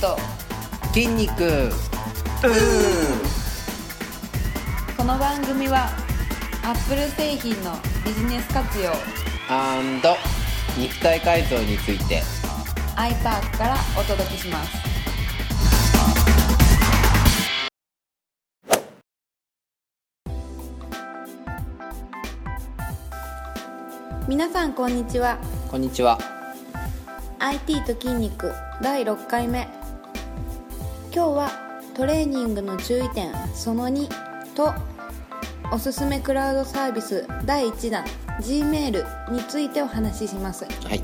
と筋肉。この番組はアップル製品のビジネス活用。アンド肉体改造について。iPark からお届けします。皆さんこんにちは。こんにちは。IT と筋肉第6回目今日はトレーニングの注意点その2とおすすめクラウドサービス第1弾 Gmail についてお話しします。はい。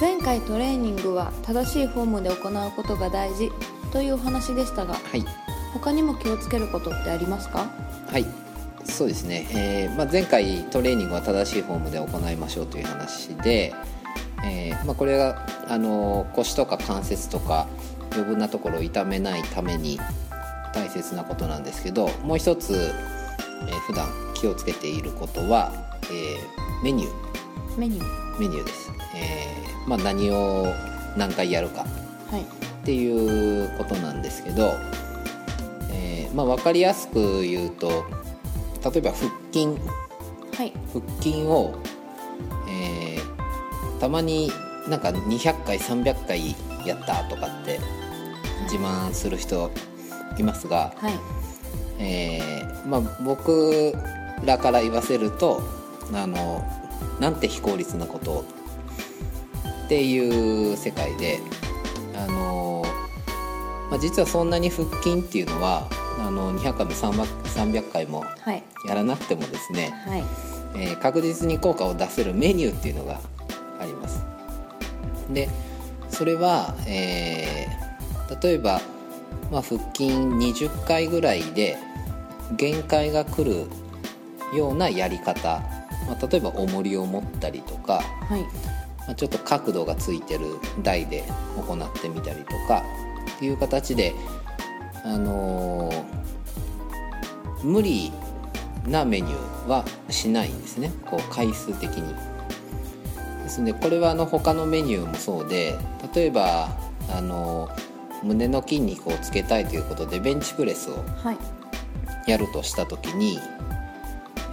前回トレーニングは正しいフォームで行うことが大事というお話でしたがはい。他にも気をつけることってありますか？はい。そうですね、えーまあ、前回トレーニングは正しいフォームで行いましょうという話で、えーまあ、これがあの腰とか関節とか余分なところを痛めないために大切なことなんですけどもう一つ、えー普段気をつけていることは、えーメニュー。メニュー。メニューです、えーまあ、何を何回やるか。はい。っていうことなんですけど、えーまあ、分かりやすく言うと例えば腹筋。はい。腹筋を、えーたまになんか200回300回やったとかって自慢する人いますが、はい。えーまあ、僕らから言わせるとあのなんて非効率なことをっていう世界であの、まあ、実はそんなに腹筋っていうのはあの200回も300 300回もはい。やらなくてもですね、はい。えー確実に効果を出せるメニューっていうのがあります。でそれは、えー例えば、まあ、腹筋20回ぐらいで限界が来るようなやり方、まあ、例えば重りを持ったりとか、はいまあ、ちょっと角度がついてる台で行ってみたりとかっていう形で、あのー無理なメニューはしないんですねこう回数的に。ですのでこれはあの他のメニューもそうで例えば、あのー胸の筋肉をつけたいということでベンチプレスをはい。やるとした時に、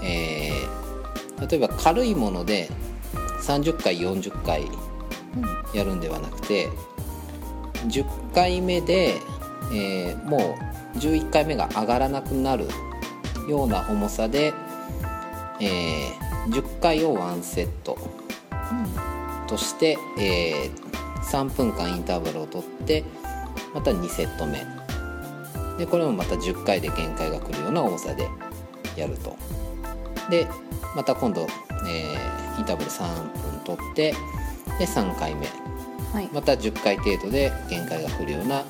えー例えば軽いもので30回40回やるんではなくて10回目で、えーもう11回目が上がらなくなるような重さで、えー10回を1セットとして、えー3分間インターバルを取ってまた2セット目。でこれもまた10回で限界が来るような重さでやると。でまた今度、えーインターバル3分取ってで3回目。はい。また10回程度で限界が来るような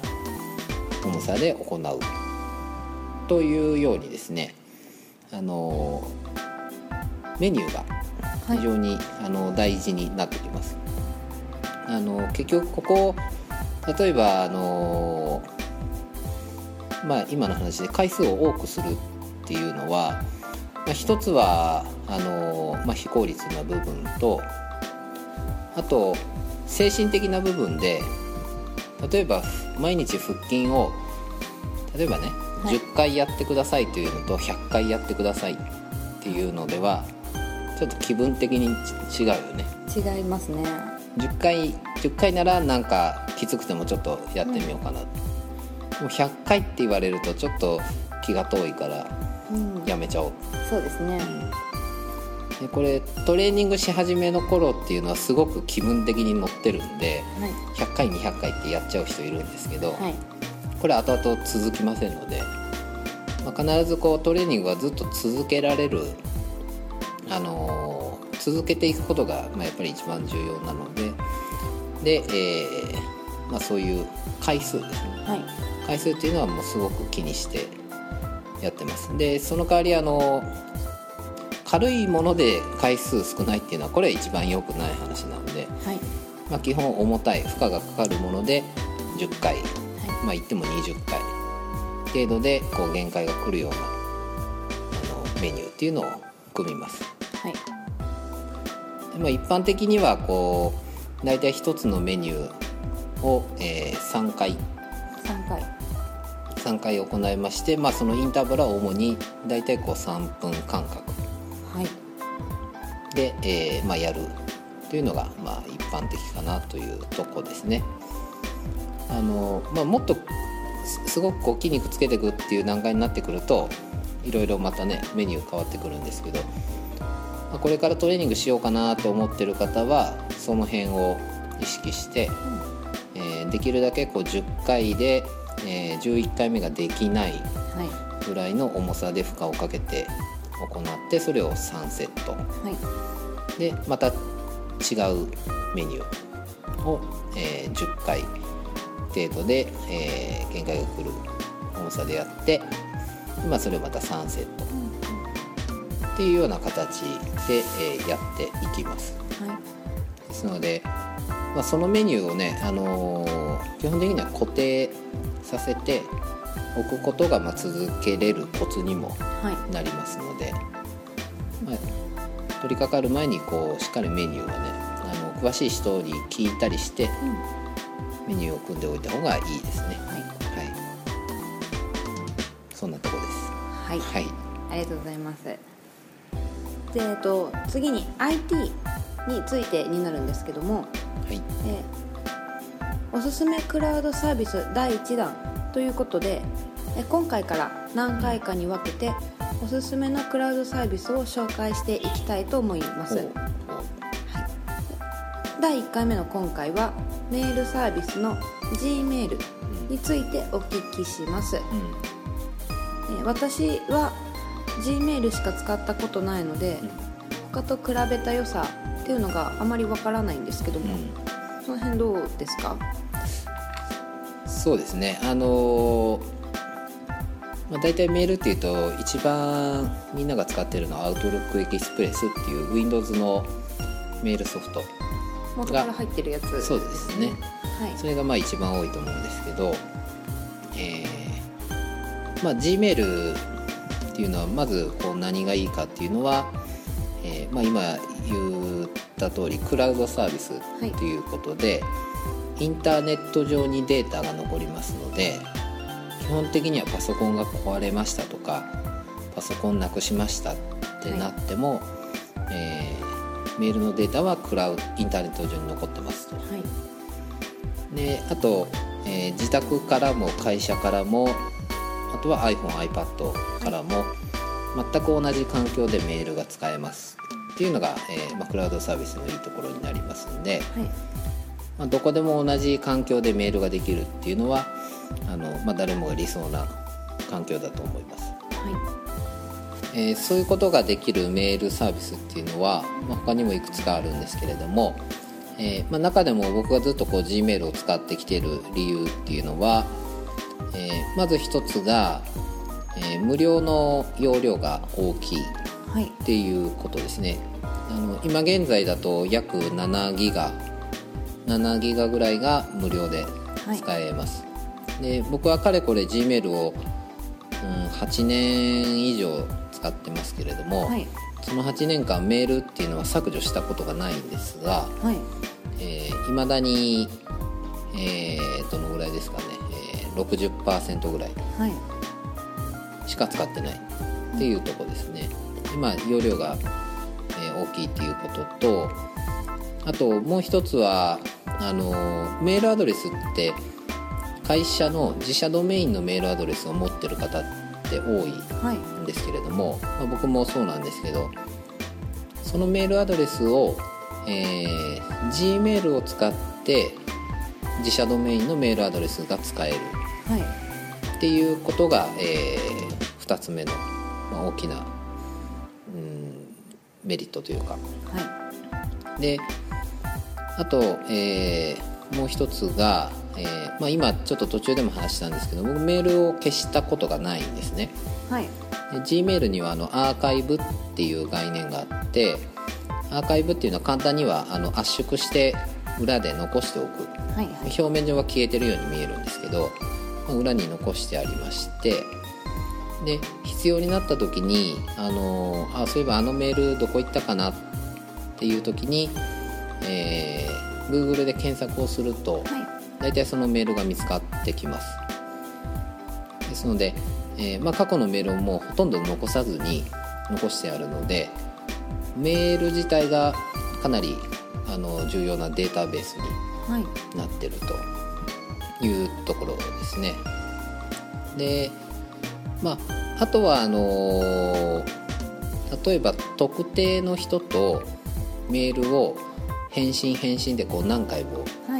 重さで行う。というようにですねあのメニューが非常に、あの大事になってきます。あの結局ここ例えばあのまあ今の話で回数を多くするっていうのは、まあ、一つはあの、まあ、非効率な部分とあと精神的な部分で例えば毎日腹筋を例えばね、はい。10回やってくださいというのと100回やってくださいっていうのではちょっと気分的にち違うよね。違いますね10回10回ならなんかきつくてもちょっとやってみようかな、もう100回って言われるとちょっと気が遠いからうん。やめちゃおう、そうですね。でこれトレーニングし始めの頃っていうのはすごく気分的に乗ってるんではい。100回200回ってやっちゃう人いるんですけど、はい。これ後々続きませんので、まあ、必ずこうトレーニングはずっと続けられる、あのー続けていくことが、まあ、やっぱり一番重要なので。で、えーまあ、そういう回数ですね。はい。回数っていうのはもうすごく気にしてやってます。でその代わりあの軽いもので回数少ないっていうのはこれは一番良くない話なので、はい。まあ、基本重たい負荷がかかるもので10回。はまあ言っても20回程度でこう限界が来るようなあのメニューっていうのを組みます。はいで、まあ、一般的にはこう大体一つのメニューを、えー3回。3回。3回行いまして、まあ、そのインターバルは主に大体こう3分間隔。はい。で、えーまあ、やる。というのが、まあ、一般的かなというとこですね。あのまあ、もっとすすごくこう筋肉つけていくっていう段階になってくるといろいろまたねメニュー変わってくるんですけど、まあこれからトレーニングしようかなと思ってる方はその辺を意識して、えーできるだけこう10回で、えー11回目ができないはい。ぐらいの重さで負荷をかけて行ってそれを3セット。はい。でまた違うメニューを、えー10回程度で、えー限界が来る重さでやって、まあ、それをまた3セットっていうような形で、えーやっていきます。はいですので、まあ、そのメニューをね、あのー基本的には固定させておくことがまあ続けれるコツにもはい。なりますので、まあ、取り掛かる前にこうしっかりメニューをねあの詳しい人に聞いたりしてメニューを組んでおいた方がいいですね。はい。はい。そんなとこです。はい、はい。ありがとうございますでえっと次に IT についてになるんですけども、はい。えーおすすめクラウドサービス第1弾ということでえー今回から何回かに分けておすすめのクラウドサービスを紹介していきたいと思います。ほう第1回目の今回はメールサービスの Gmail についてお聞きします、うえー私は Gmail しか使ったことないので、他と比べた良さっていうのがあまりわからないんですけども、んうん。その辺どうですか？そうですね。あのーまあ、大体メールっていうと一番みんなが使ってるのは Outlook Express っていう Windows のメールソフト元から入ってるやつ。ですそうですね。はい。それがまあ一番多いと思うんですけど、えーまあ、Gmail っていうのはまずこう何がいいかっていうのは、えーまあ、今言った通りクラウドサービスとい。うことで、インターネット上にデータが残りますので基本的にはパソコンが壊れましたとかパソコンなくしましたってなっても、えーメールのデータはクラウドインターネット上に残ってますと。はい。であと、えー自宅からも会社からもあとは iPhoneiPad からも全く同じ環境でメールが使えますっていうのが、えーまあ、クラウドサービスのいいところになりますので、はいまあ、どこでも同じ環境でメールができるっていうのはあの、まあ、誰もが理想な環境だと思います。はえーそういうことができるメールサービスっていうのは、まあ、他にもいくつかあるんですけれども、えーまあ、中でも僕がずっとこう Gmail を使ってきている理由っていうのは、えーまず一つが、えー無料の容量が大きい。いはい。っていうことですね。あの今現在だと約7ギガ。7ギガぐらいが無料で使えます、で僕はかれこれ Gmail を、うん、8年以上使ってますけれども、はい。その8年間メールっていうのは削除したことがないんですがはい。いま、未だに、えーどのぐらいですかね、えー60%ぐらい。はいしか使ってない。っていうとこですね。今容量が、えー大きいっていうこととあともう一つはあのーメールアドレスって会社の自社ドメインのメールアドレスを持ってる方って多いはいんですけれども、まあ、僕もそうなんですけどそのメールアドレスを、えー Gmail を使って自社ドメインのメールアドレスが使える。はい。っていうことが、え2つ目の、まあ大きな、うん、メリットというか。はい。であと、えーもう一つが、えーまあ、今ちょっと途中でも話したんですけど僕メールを消したことがないんですね。はい。で Gmail にはあのアーカイブっていう概念があってアーカイブっていうのは簡単にはあの圧縮して裏で残しておく。はいはい。表面上は消えてるように見えるんですけど、まあ裏に残してありましてで必要になった時に、あのーあそういえばあのメールどこ行ったかなっていう時に、えー Google で検索をすると、はい。大体そのメールが見つかってきます。ですので、えーまあ、過去のメールをもうほとんど残さずに残してあるのでメール自体がかなりあの重要なデータベースにはい。なってるというところですね。でまああとはあの例えば特定の人とメールを返信返信でこう何回もは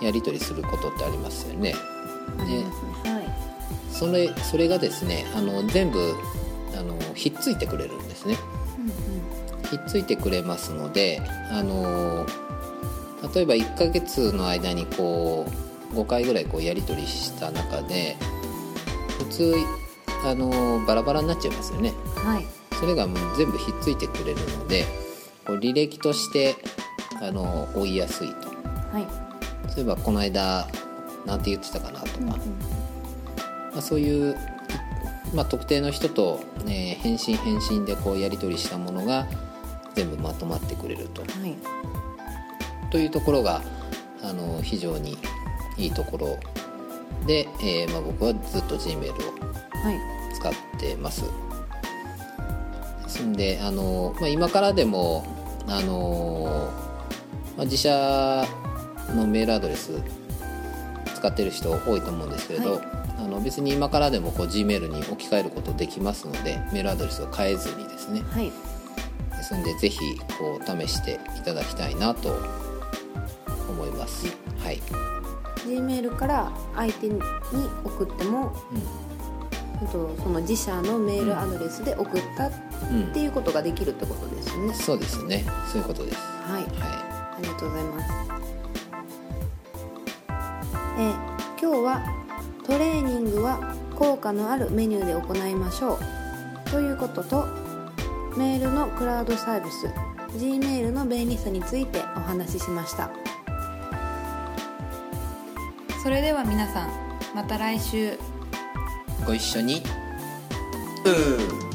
いやり取りすることってありますよね。ありますねはいそれそれがですねあの全部あのひっついてくれるんですね。ひっついてくれますのであの例えば1ヶ月の間にこう5回ぐらいこうやり取りした中で普通あのバラバラになっちゃいますよね。うんはい。それがもう全部ひっついてくれるのでこう履歴としてあの追いやすいと。はい。そういえばこの間なんて言ってたかなとか、うんうん。まあ、そういう、まあ、特定の人と、ね、返信返信でこうやり取りしたものが全部まとまってくれると。はい。というところがあの非常にいいところ。で、えーまあ、僕はずっと Gmail をはい使ってます。ですんであの、まあ、今からでもあの、まあ、自社のメールアドレス使ってる人多いと思うんですけれど、はい。あの別に今からでもこう Gmail に置き換えることできますのでメールアドレスを変えずにですね。はい。ですんでぜひこう試していただきたいなと思います。はい、G メールから相手に送っても、えっと、その自社のメールアドレスで送ったっうんうんていうことができるってことですよね。そうですね。そういうことです。はい。はありがとうございます。えー今日はトレーニングは効果のあるメニューで行いましょうということとメールのクラウドサービス Gmail の便利さについてお話ししました。それでは皆さんまた来週。いご一緒に。うん。